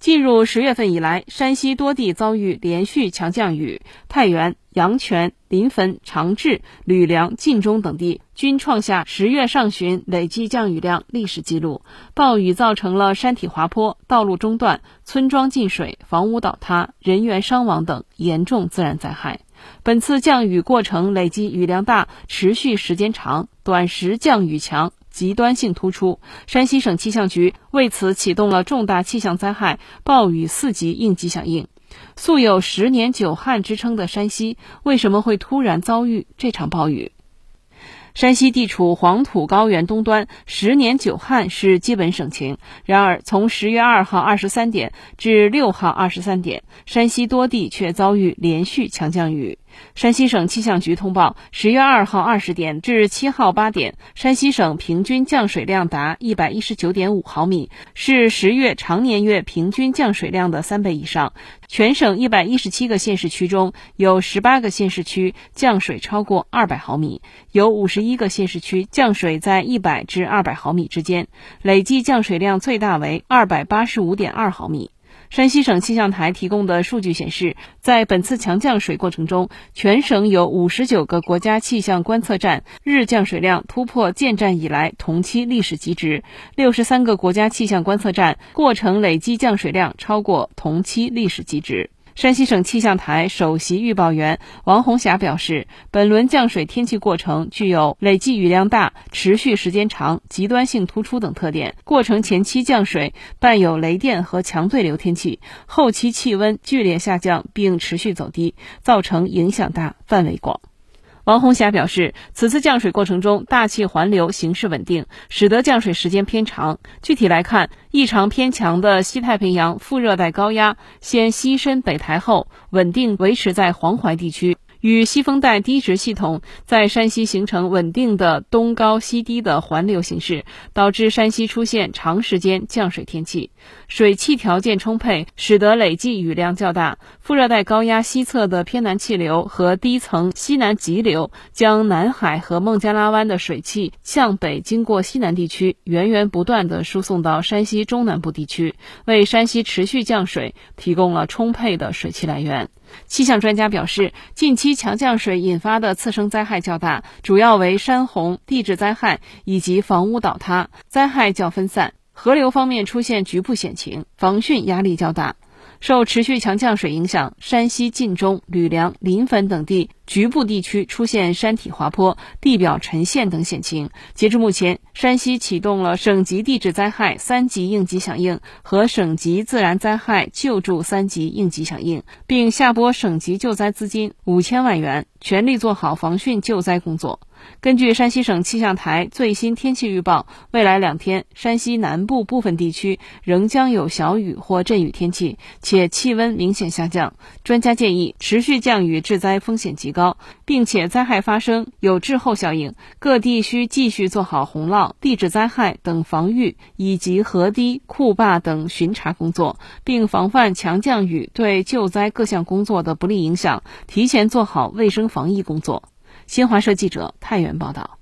进入十月份以来，山西多地遭遇连续强降雨，太原、阳泉、临汾、长治、吕梁、晋中等地均创下十月上旬累计降雨量历史记录。暴雨造成了山体滑坡、道路中断、村庄进水、房屋倒塌、人员伤亡等严重自然灾害。本次降雨过程累计雨量大，持续时间长，短时降雨强。极端性突出，山西省气象局为此启动了重大气象灾害暴雨四级应急响应。素有“十年九旱”之称的山西，为什么会突然遭遇这场暴雨？山西地处黄土高原东端，十年九旱是基本省情。然而，从十月二号二十三点至六号二十三点，山西多地却遭遇连续强降雨。山西省气象局通报，十月二号二十点至七号八点，山西省平均降水量达一百一十九点五毫米，是十月常年月平均降水量的三倍以上。全省一百一十七个县市区中有十八个县市区降水超过二百毫米，有五十一个县市区降水在一百至二百毫米之间，累计降水量最大为二百八十五点二毫米。山西省气象台提供的数据显示，在本次强降水过程中，全省有五十九个国家气象观测站日降水量突破建站以来同期历史极值，六十三个国家气象观测站过程累计降水量超过同期历史极值。山西省气象台首席预报员王红霞表示，本轮降水天气过程具有累计雨量大、持续时间长、极端性突出等特点。过程前期降水伴有雷电和强对流天气，后期气温剧烈下降并持续走低，造成影响大、范围广。王红霞表示，此次降水过程中，大气环流形势稳定，使得降水时间偏长。具体来看，异常偏强的西太平洋副热带高压先西伸北抬后，稳定维持在黄淮地区。与西风带低值系统在山西形成稳定的东高西低的环流形势，导致山西出现长时间降水天气，水汽条件充沛，使得累计雨量较大。副热带高压西侧的偏南气流和低层西南急流将南海和孟加拉湾的水汽向北经过西南地区，源源不断地输送到山西中南部地区，为山西持续降水提供了充沛的水汽来源。气象专家表示，近期强降水引发的次生灾害较大，主要为山洪、地质灾害以及房屋倒塌，灾害较分散。河流方面出现局部险情，防汛压力较大。受持续强降水影响，山西晋中、吕梁、临汾等地局部地区出现山体滑坡、地表沉陷等险情。截至目前，山西启动了省级地质灾害三级应急响应和省级自然灾害救助三级应急响应，并下拨省级救灾资金五千万元，全力做好防汛救灾工作。根据山西省气象台最新天气预报，未来两天，山西南部部分地区仍将有小雨或阵雨天气，且气温明显下降。专家建议，持续降雨致灾风险极高高，并且灾害发生有滞后效应，各地需继续做好洪涝、地质灾害等防御以及河堤、库坝等巡查工作，并防范强降雨对救灾各项工作的不利影响，提前做好卫生防疫工作。新华社记者太原报道。